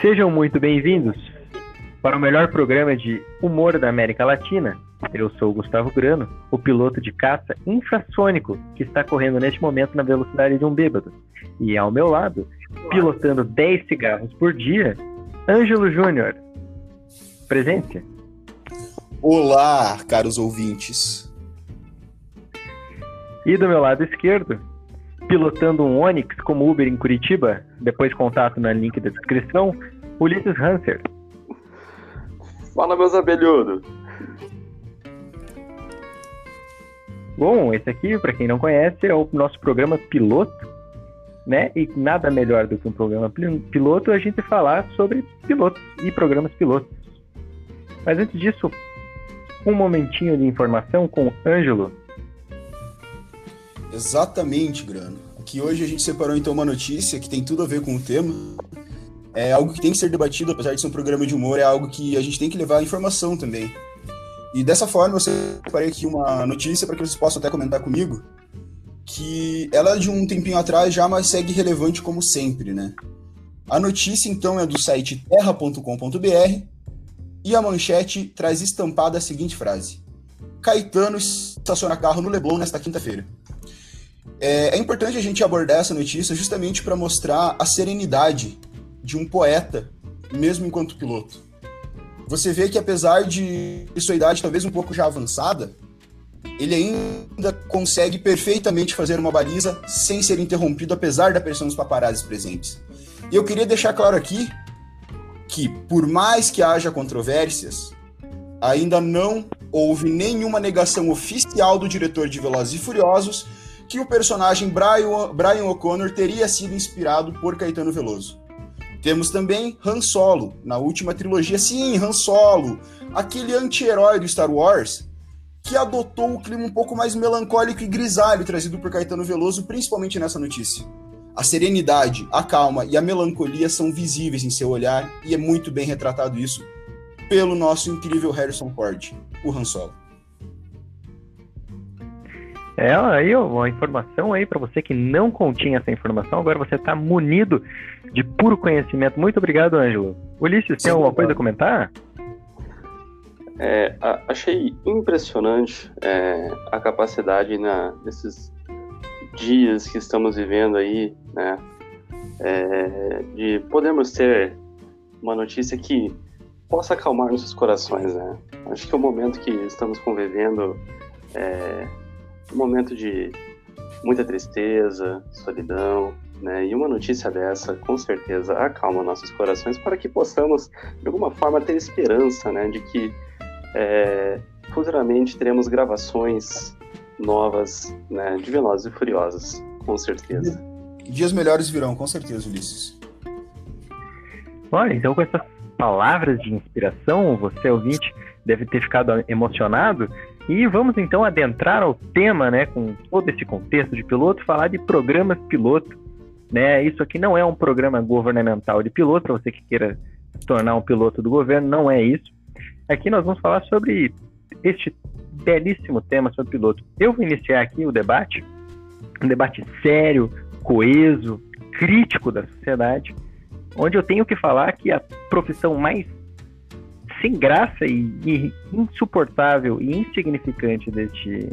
Sejam muito bem-vindos para o melhor programa de humor da América Latina. Eu sou o Gustavo Grano, o piloto de caça infrassônico que está correndo neste momento na velocidade de um bêbado. E ao meu lado, pilotando 10 cigarros por dia, Ângelo Júnior. Presente. Olá, caros ouvintes. E do meu lado esquerdo, pilotando um Onix como Uber em Curitiba, depois contato no link da descrição, Ulisses Hanser. Fala, meus abelhudos. Bom, esse aqui, para quem não conhece, é o nosso programa piloto, né? E nada melhor do que um programa piloto a gente falar sobre pilotos e programas pilotos. Mas antes disso, um momentinho de informação com o Ângelo. Exatamente, Grano. Aqui hoje a gente separou então uma notícia que tem tudo a ver com o tema. É algo que tem que ser debatido, apesar de ser um programa de humor, é algo que a gente tem que levar a informação também. E dessa forma eu separei aqui uma notícia para que vocês possam até comentar comigo, que ela é de um tempinho atrás já, mas segue relevante como sempre, né? A notícia então é do site terra.com.br e a manchete traz estampada a seguinte frase: Caetano estaciona carro no Leblon nesta quinta-feira. É, é, importante a gente abordar essa notícia justamente para mostrar a serenidade de um poeta, mesmo enquanto piloto. Você vê que apesar de sua idade talvez um pouco já avançada, ele ainda consegue perfeitamente fazer uma baliza sem ser interrompido, apesar da pressão dos paparazzi presentes. E eu queria deixar claro aqui que, por mais que haja controvérsias, ainda não houve nenhuma negação oficial do diretor de Velozes e Furiosos que o personagem Brian, Brian O'Connor teria sido inspirado por Caetano Veloso. Temos também Han Solo, na última trilogia. Sim, Han Solo, aquele anti-herói do Star Wars, que adotou o clima um pouco mais melancólico e grisalho trazido por Caetano Veloso, principalmente nessa notícia. A serenidade, a calma e a melancolia são visíveis em seu olhar e é muito bem retratado isso pelo nosso incrível Harrison Ford, o Han Solo. É, aí uma informação aí para você que não continha essa informação, agora você está munido de puro conhecimento. Muito obrigado, Ângelo. Ulisses, tem alguma coisa a comentar? É, achei impressionante é, a capacidade na, nesses dias que estamos vivendo aí, né, é, de podermos ter uma notícia que possa acalmar nossos corações, né? Acho que é o momento que estamos convivendo é um momento de muita tristeza, solidão, né? E uma notícia dessa, com certeza, acalma nossos corações para que possamos, de alguma forma, ter esperança, né? De que é, futuramente teremos gravações novas, né, de Velozes e Furiosos, com certeza. Dias melhores virão, com certeza, Ulisses. Olha, então com essas palavras de inspiração, você ouvinte deve ter ficado emocionado. E vamos então adentrar ao tema, né, com todo esse contexto de piloto, falar de programas piloto. Né? Isso aqui não é um programa governamental de piloto, para você que queira se tornar um piloto do governo, não é isso. Aqui nós vamos falar sobre este belíssimo tema sobre piloto. Eu vou iniciar aqui o debate, um debate sério, coeso, crítico da sociedade, onde eu tenho que falar que a profissão mais sem graça e, e insuportável e insignificante deste,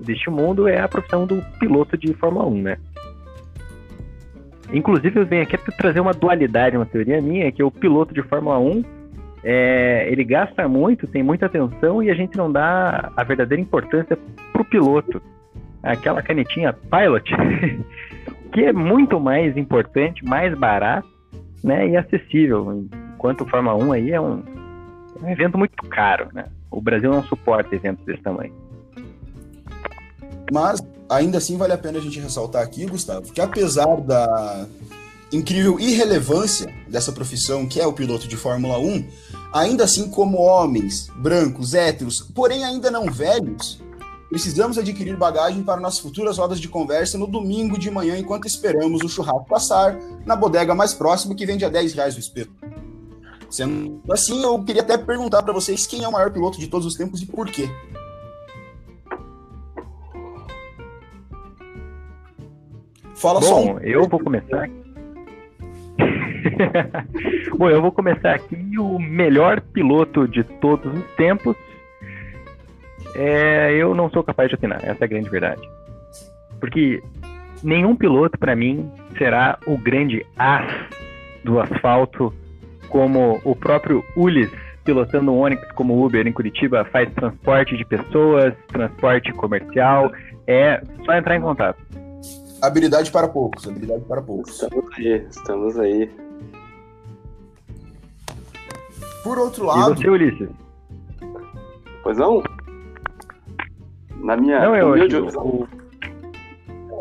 deste mundo é a profissão do piloto de Fórmula 1, né? Inclusive, eu venho aqui para trazer uma dualidade, uma teoria minha, que o piloto de Fórmula 1 é, ele gasta muito, tem muita atenção e a gente não dá a verdadeira importância pro piloto. Aquela canetinha Pilot, que é muito mais importante, mais barato, né, e acessível. Enquanto o Fórmula 1 aí é um, é um evento muito caro, né? O Brasil não suporta eventos desse tamanho. Mas ainda assim vale a pena a gente ressaltar aqui, Gustavo, que apesar da incrível irrelevância dessa profissão que é o piloto de Fórmula 1, ainda assim, como homens, brancos, héteros, porém ainda não velhos, precisamos adquirir bagagem para nossas futuras rodas de conversa no domingo de manhã, enquanto esperamos o churrasco passar na bodega mais próxima que vende a 10 reais o espeto. Sendo assim, eu queria até perguntar para vocês quem é o maior piloto de todos os tempos e por quê. Fala Bom, só um... eu vou começar. Bom, eu vou começar aqui. O melhor piloto de todos os tempos. É, eu não sou capaz de opinar, essa é a grande verdade. Porque nenhum piloto, para mim, será o grande as do asfalto, como o próprio Ulis, pilotando um Onix como Uber em Curitiba, faz transporte de pessoas, transporte comercial. É só entrar em contato. Habilidade para poucos, habilidade para poucos. Estamos aí, estamos aí. Por outro lado. E você, Ulisses? Pois não? Na minha. Não, eu humilde- o...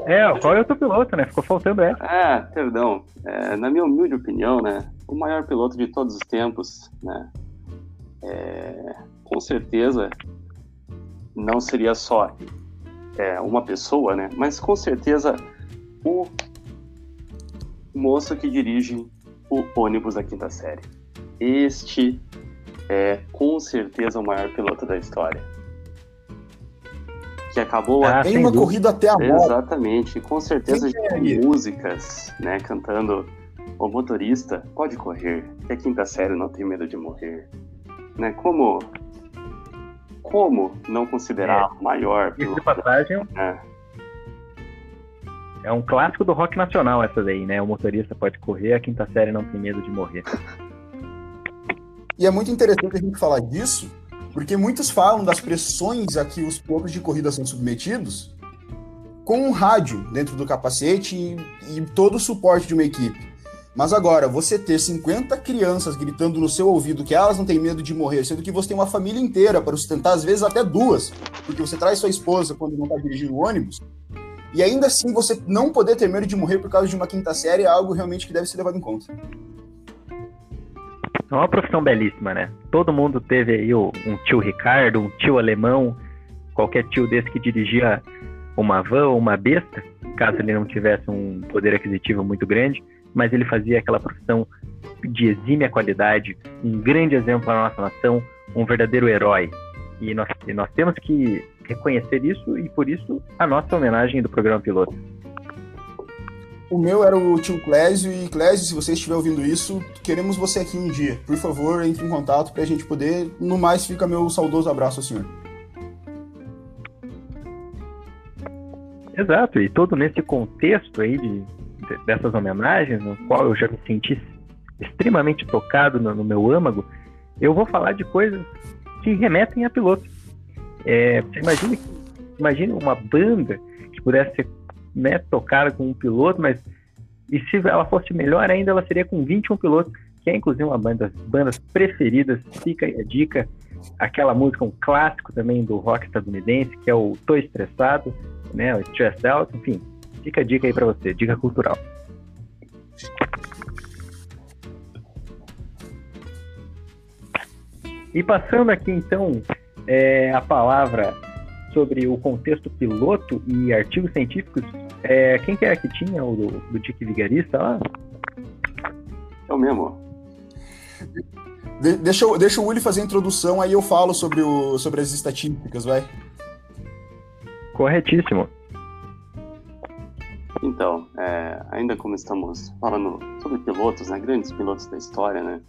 É, qual é o teu piloto, né? Ficou faltando essa. Ah, perdão. É, na minha humilde opinião, né, o maior piloto de todos os tempos, né, é, com certeza não seria só é, uma pessoa, né, mas com certeza o moço que dirige o ônibus da quinta série. Este é com certeza o maior piloto da história. Que acabou Ah, Tem sem uma dúvida. corrida até a morte. Exatamente, com certeza músicas, né, cantando o motorista pode correr, que a quinta série não tem medo de morrer, né? Como como não considerar o maior Isso de piloto, passagem né? é um clássico do rock nacional essa daí, né? O motorista pode correr, a quinta série não tem medo de morrer. E é muito interessante a gente falar disso, porque muitos falam das pressões a que os pilotos de corrida são submetidos com um rádio dentro do capacete e, e todo o suporte de uma equipe. Mas agora, você ter 50 crianças gritando no seu ouvido que elas não têm medo de morrer, sendo que você tem uma família inteira para sustentar, às vezes até duas, porque você traz sua esposa quando não está dirigindo o ônibus, e ainda assim você não poder ter medo de morrer por causa de uma quinta série é algo realmente que deve ser levado em conta. É uma profissão belíssima, né? Todo mundo teve aí um tio Ricardo, um tio alemão, qualquer tio desse que dirigia uma van ou uma besta, caso ele não tivesse um poder aquisitivo muito grande, mas ele fazia aquela profissão de exímia qualidade, um grande exemplo para a nossa nação, um verdadeiro herói. E nós, e nós temos que reconhecer isso e por isso a nossa homenagem do programa piloto. O meu era o tio Clésio, e Clésio, se você estiver ouvindo isso, queremos você aqui um dia. Por favor, entre em contato para a gente poder. No mais, fica meu saudoso abraço ao senhor. Exato, e todo nesse contexto aí de, de- dessas homenagens, no qual eu já me senti extremamente tocado no, no meu âmago, eu vou falar de coisas que remetem a piloto. É, imagina uma banda que pudesse ser né, tocada com um piloto, mas e se ela fosse melhor ainda, ela seria com 21 pilotos, que é inclusive uma banda, das bandas preferidas, fica a dica. Aquela música, um clássico também do rock estadunidense, que é o Tô Estressado, né, o Stress Out, enfim, fica a dica aí pra você, dica cultural. E passando aqui então é, a palavra sobre o contexto piloto e artigos científicos, é, quem que era que tinha o do, do Dick Vigarista lá? Eu mesmo. De- deixa, eu- deixa o Uli fazer a introdução, aí eu falo sobre, o, sobre as estatísticas, vai. Corretíssimo. Então, é, ainda como estamos falando sobre pilotos, né, grandes pilotos da história, né,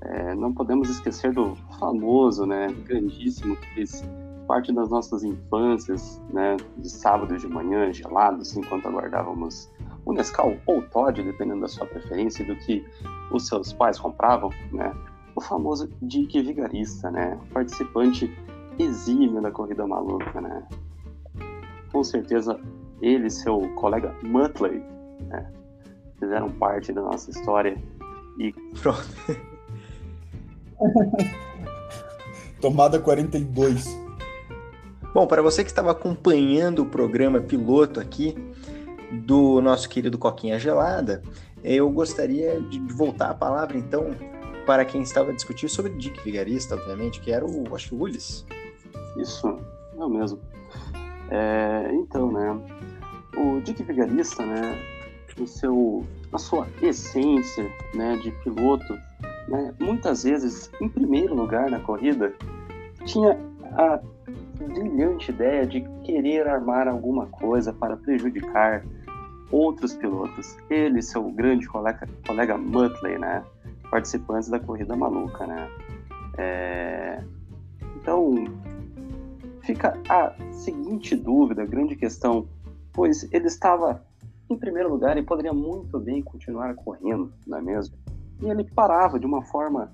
é, não podemos esquecer do famoso, né, grandíssimo que fez parte das nossas infâncias, né, de sábado de manhã, gelados, enquanto aguardávamos o Nescau ou Todd, dependendo da sua preferência do que os seus pais compravam, né, o famoso Dick Vigarista, né, participante exímio da corrida maluca, né, com certeza ele e seu colega Muttley né, fizeram parte da nossa história. Pronto. Tomada 42. Bom, para você que estava acompanhando o programa piloto aqui do nosso querido Coquinha Gelada, eu gostaria de voltar a palavra então para quem estava a discutir sobre Dick Vigarista, obviamente, que era o, acho que o Ulis. Isso, eu mesmo. É, então, né, o Dick Vigarista, né, no seu, na sua essência, né, de piloto, né, muitas vezes, em primeiro lugar na corrida, tinha a brilhante ideia de querer armar alguma coisa para prejudicar outros pilotos, ele seu grande colega, colega Muttley, né? Participantes da corrida maluca, né? É... Então, fica a seguinte dúvida, a grande questão, pois ele estava em primeiro lugar e poderia muito bem continuar correndo, não é mesmo? E ele parava de uma forma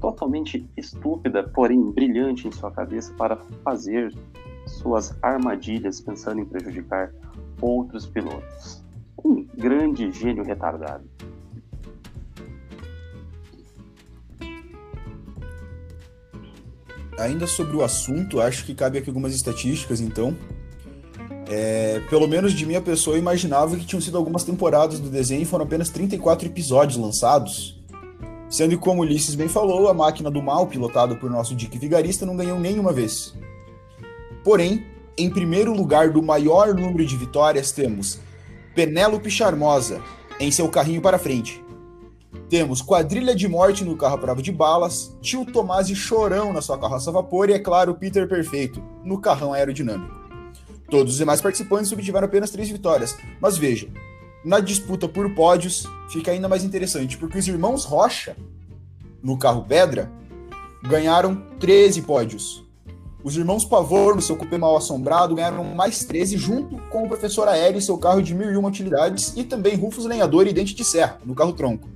totalmente estúpida, porém brilhante em sua cabeça para fazer suas armadilhas pensando em prejudicar outros pilotos. Um grande gênio retardado. Ainda sobre o assunto, acho que cabe aqui algumas estatísticas, então. É, pelo menos de minha pessoa, eu imaginava que tinham sido algumas temporadas do desenho e foram apenas 34 episódios lançados. Sendo que, como Ulisses bem falou, a máquina do mal, pilotada por nosso Dick Vigarista, não ganhou nenhuma vez. Porém, em primeiro lugar do maior número de vitórias, temos Penélope Charmosa em seu carrinho para frente. Temos Quadrilha de Morte no carro à prova de balas, Tio Tomás e Chorão na sua carroça a vapor e, é claro, Peter Perfeito no carrão aerodinâmico. Todos os demais participantes obtiveram apenas três vitórias, mas veja, na disputa por pódios fica ainda mais interessante, porque os irmãos Rocha, no carro Pedra, ganharam 13 pódios. Os irmãos Pavor, no seu cupê mal assombrado, ganharam mais 13, junto com o professor Aéreo e seu carro de mil e uma utilidades, e também Rufus Lenhador e Dente de Serra, no carro tronco.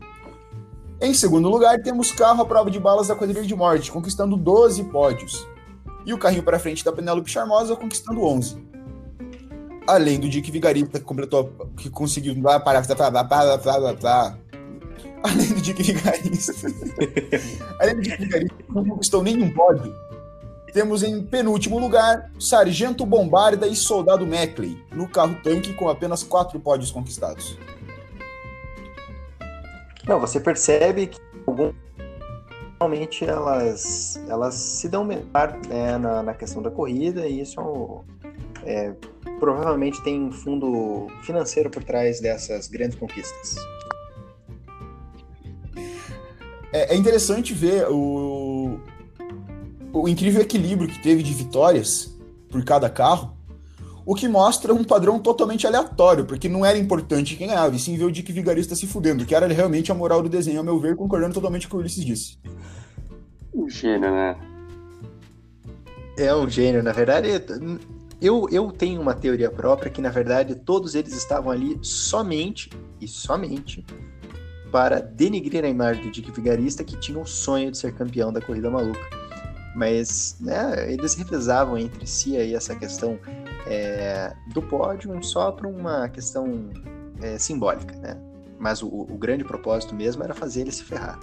Em segundo lugar, temos carro à prova de balas da Quadrilha de Morte, conquistando 12 pódios. E o carrinho para frente da Penélope Charmosa, conquistando 11. Além do Dick Vigarista, que completou, que conseguiu Além do Dick Vigarista. Além do Dick Vigarista, não conquistou nenhum pódio, temos em penúltimo lugar Sargento Bombarda e Soldado Mackley, no carro tanque com apenas quatro pódios conquistados. Não, você percebe que algum... realmente elas, elas se dão melhor né, na, na questão da corrida e isso é, provavelmente tem um fundo financeiro por trás dessas grandes conquistas. É, é interessante ver o, o incrível equilíbrio que teve de vitórias por cada carro, o que mostra um padrão totalmente aleatório, porque não era importante quem ganhava, e sim ver o Dick Vigarista se fudendo, que era realmente a moral do desenho, ao meu ver, concordando totalmente com o que o Ulisses disse. Um gênio, né? É um gênio, na verdade. Eu, eu tenho uma teoria própria que, na verdade, todos eles estavam ali somente e somente para denigrir a imagem do Dick Vigarista, que tinha o sonho de ser campeão da corrida maluca. Mas né, eles revezavam entre si aí essa questão é, do pódio só para uma questão é, simbólica, né? Mas o, o, grande propósito mesmo era fazer ele se ferrar.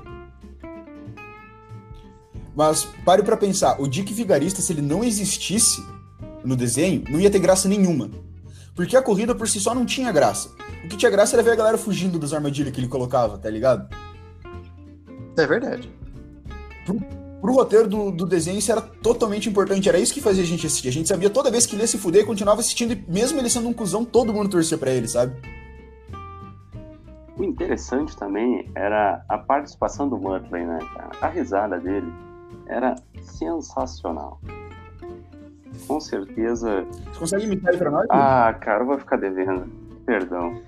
Mas pare para pensar, o Dick Vigarista, se ele não existisse no desenho, não ia ter graça nenhuma. Porque a corrida por si só não tinha graça. O que tinha graça era ver a galera fugindo das armadilhas que ele colocava, tá ligado? É verdade pro roteiro do, do desenho isso era totalmente importante. Era isso que fazia a gente assistir. A gente sabia toda vez que ele ia se fuder e continuava assistindo, e mesmo ele sendo um cuzão, todo mundo torcia pra ele, sabe? O interessante também era a participação do Muttley, né, cara? A risada dele era sensacional. Com certeza. Você consegue imitar ele pra nós? Ah, cara, eu vou ficar devendo. Perdão.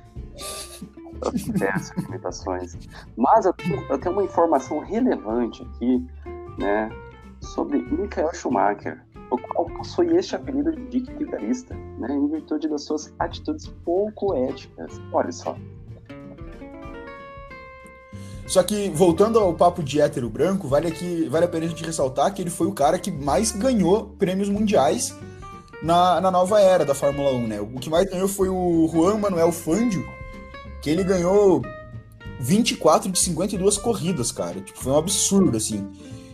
Essas imitações. Mas eu tenho, eu tenho uma informação relevante aqui né, sobre Michael Schumacher, o qual possui este apelido de Dick Vigarista, né, em virtude das suas atitudes pouco éticas. Olha só. Só que, voltando ao papo de hétero branco, vale, aqui, vale a pena a gente ressaltar que ele foi o cara que mais ganhou prêmios mundiais na, na nova era da Fórmula 1, né? O que mais ganhou foi o Juan Manuel Fangio, que ele ganhou 24 de 52 corridas, cara. Tipo, foi um absurdo, assim.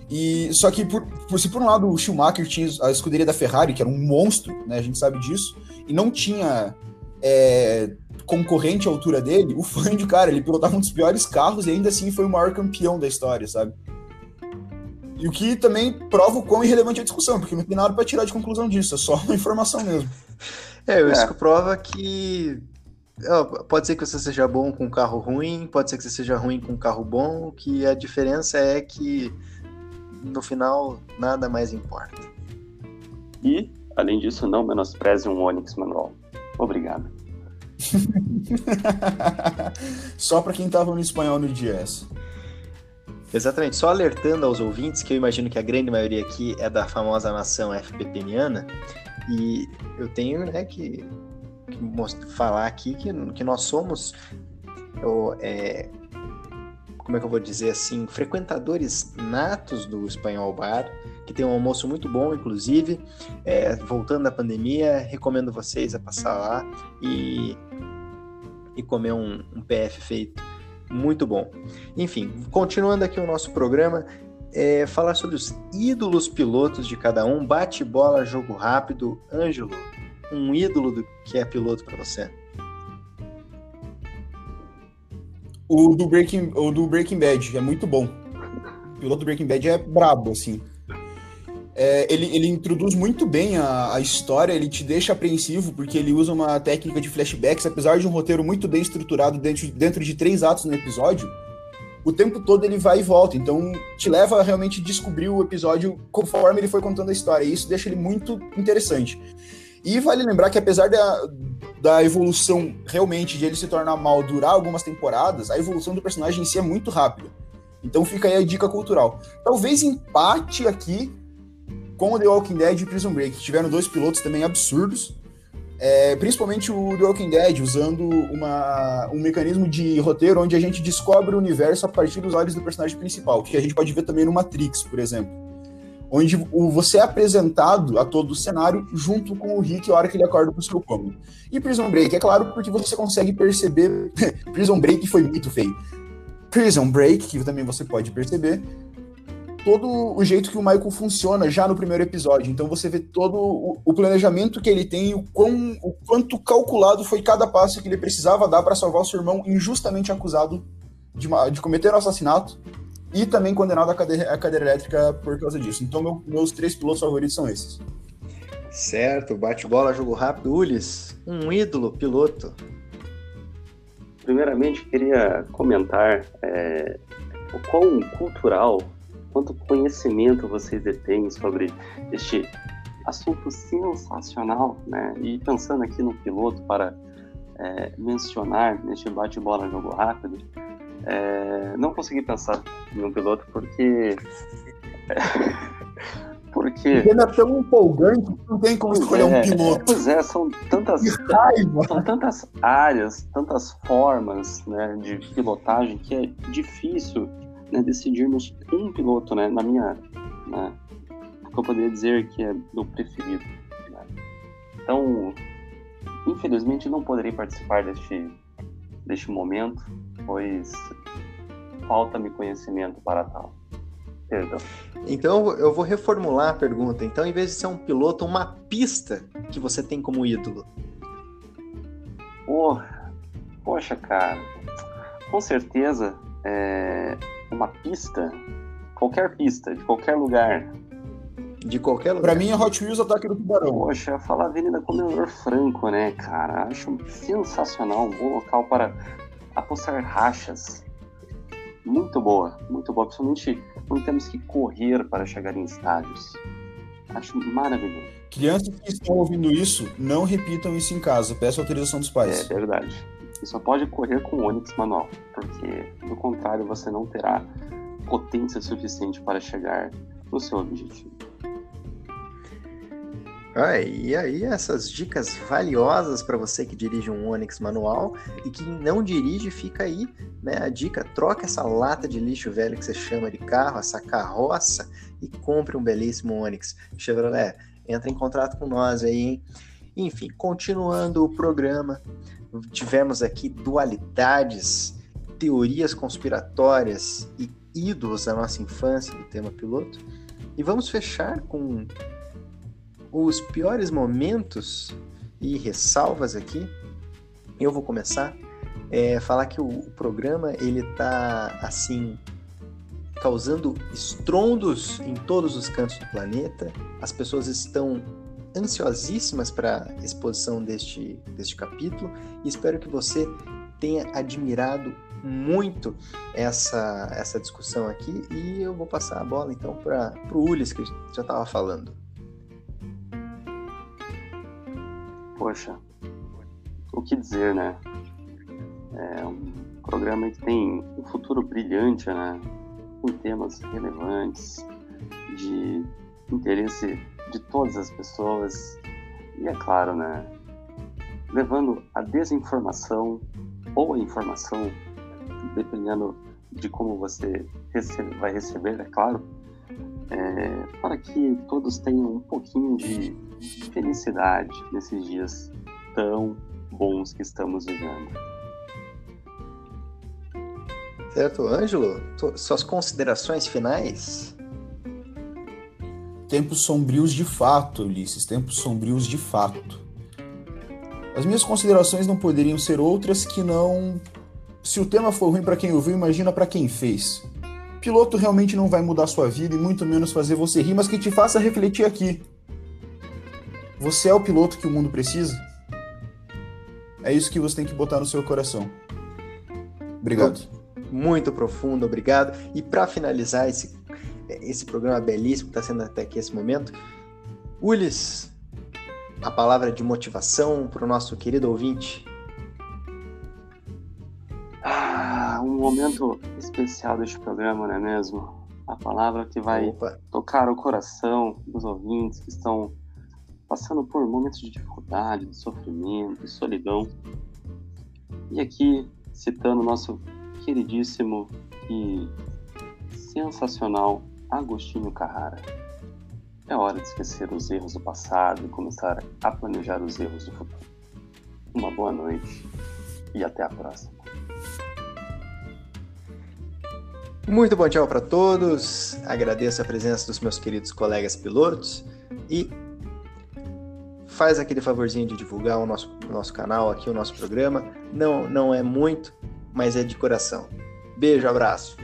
E só que por, por se por um lado o Schumacher tinha a escuderia da Ferrari, que era um monstro, né? A gente sabe disso, e não tinha é, concorrente à altura dele, o Fangio, cara, ele pilotava um dos piores carros e ainda assim foi o maior campeão da história, sabe? E o que também prova o quão irrelevante é a discussão, porque não tem nada para tirar de conclusão disso, é só uma informação mesmo. É, isso é. prova que pode ser que você seja bom com um carro ruim, pode ser que você seja ruim com um carro bom, que a diferença é que no final nada mais importa. E, além disso, não menospreze um Onix manual. Obrigado. Só para quem tava no espanhol no DS. Exatamente, só alertando aos ouvintes, que eu imagino que a grande maioria aqui é da famosa nação FPPniana, e eu tenho né, que, que falar aqui que, que nós somos, eu, é, como é que eu vou dizer assim, frequentadores natos do Espanhol Bar, que tem um almoço muito bom, inclusive. É, voltando da pandemia, recomendo vocês a passar lá e, e comer um, um PF feito muito bom. Enfim, continuando aqui o nosso programa, é, falar sobre os ídolos pilotos de cada um. Bate bola, jogo rápido. Ângelo, um ídolo do que é piloto para você? O do, Breaking, o do Breaking Bad é muito bom. O piloto do Breaking Bad é brabo, assim. É, ele, ele introduz muito bem a, a, história, ele te deixa apreensivo, porque ele usa uma técnica de flashbacks, apesar de um roteiro muito bem estruturado dentro, dentro de três atos no episódio, o tempo todo ele vai e volta, então te leva a realmente descobrir o episódio conforme ele foi contando a história, e isso deixa ele muito interessante. E vale lembrar que apesar da, da evolução realmente de ele se tornar mal durar algumas temporadas, a evolução do personagem em si é muito rápida. Então fica aí a dica cultural. Talvez empate aqui com o The Walking Dead e Prison Break, que tiveram dois pilotos também absurdos. É, principalmente o The Walking Dead, usando uma, um mecanismo de roteiro onde a gente descobre o universo a partir dos olhos do personagem principal, que a gente pode ver também no Matrix, por exemplo. Onde o, você é apresentado a todo o cenário junto com o Rick a hora que ele acorda pro seu cômodo. E Prison Break, é claro, porque você consegue perceber. Prison Break foi muito feio. Prison Break, que também você pode perceber, todo o jeito que o Michael funciona já no primeiro episódio. Então você vê todo o, o planejamento que ele tem, o, quão, o quanto calculado foi cada passo que ele precisava dar para salvar o seu irmão injustamente acusado de, de cometer um assassinato e também condenado à cadeira, à cadeira elétrica por causa disso. Então meu, meus três pilotos favoritos são esses. Certo, bate-bola, jogo rápido. Ulis, um ídolo piloto. Primeiramente, queria comentar é, o quão cultural quanto conhecimento vocês detêm sobre este assunto sensacional, né? E pensando aqui no piloto para é, mencionar neste bate-bola jogo rápido, é, não consegui pensar em um piloto porque porque ele é tão empolgante que não tem como escolher é, um piloto. Pois é, são tantas são tantas áreas, tantas formas, né, de pilotagem que é difícil né, decidirmos um piloto, né, na minha, né, que eu poderia dizer que é meu preferido. Né? Então, infelizmente não poderei participar deste, deste momento, pois falta-me conhecimento para tal. Perdão. Então eu vou reformular a pergunta. Então, em vez de ser um piloto, uma pista que você tem como ídolo. Porra, poxa, cara, com certeza é, uma pista, qualquer pista, de qualquer lugar. De qualquer lugar. Pra mim é Hot Wheels Ataque do Tubarão. Poxa, falar Avenida Comendador Franco, né, cara? Acho sensacional, um bom local para apostar rachas. Muito boa, muito boa, principalmente quando temos que correr para chegar em estádios. Acho maravilhoso. Crianças que estão ouvindo isso, não repitam isso em casa. Peça autorização dos pais. É verdade. Você só pode correr com o Onix manual, porque do contrário você não terá potência suficiente para chegar no seu objetivo. Ah, e aí, essas dicas valiosas para você que dirige um Onix manual e que não dirige, fica aí né, a dica: troca essa lata de lixo velho que você chama de carro, essa carroça, e compre um belíssimo Onix. Chevrolet, entra em contato com nós aí, hein? Enfim, continuando o programa, tivemos aqui dualidades, teorias conspiratórias e ídolos da nossa infância do tema piloto. E vamos fechar com os piores momentos e ressalvas aqui. Eu vou começar é, falar que o, programa ele tá assim causando estrondos em todos os cantos do planeta. As pessoas estão ansiosíssimas para a exposição deste, deste capítulo e espero que você tenha admirado muito essa, essa discussão aqui e eu vou passar a bola então para o Ulis, que já estava falando. Poxa, o que dizer, né? É um programa que tem um futuro brilhante, né? Com temas relevantes, de interesse de todas as pessoas e, é claro, né? Levando a desinformação ou a informação, dependendo de como você recebe, vai receber, é claro, é, para que todos tenham um pouquinho de felicidade nesses dias tão bons que estamos vivendo. Certo, Ângelo, suas considerações finais? Tempos sombrios de fato, Ulisses, tempos sombrios de fato. As minhas considerações não poderiam ser outras que não. Se o tema for ruim para quem ouviu, imagina para quem fez. Piloto realmente não vai mudar sua vida e muito menos fazer você rir, mas que te faça refletir aqui. Você é o piloto que o mundo precisa? É isso que você tem que botar no seu coração. Obrigado. Muito profundo, obrigado. E para finalizar esse, esse programa belíssimo que está sendo até aqui esse momento, Ulis, a palavra de motivação para o nosso querido ouvinte. Ah, um momento especial deste programa, não é mesmo? A palavra que vai Opa. tocar o coração dos ouvintes que estão passando por momentos de dificuldade, de sofrimento, de solidão. E aqui, citando nosso queridíssimo e sensacional Agostinho Carrara. É hora de esquecer os erros do passado e começar a planejar os erros do futuro. Uma boa noite e até a próxima. Muito bom tchau para todos. Agradeço a presença dos meus queridos colegas pilotos e faz aquele favorzinho de divulgar o nosso, o nosso canal aqui, o nosso programa. Não, não é muito, mas é de coração. Beijo, abraço.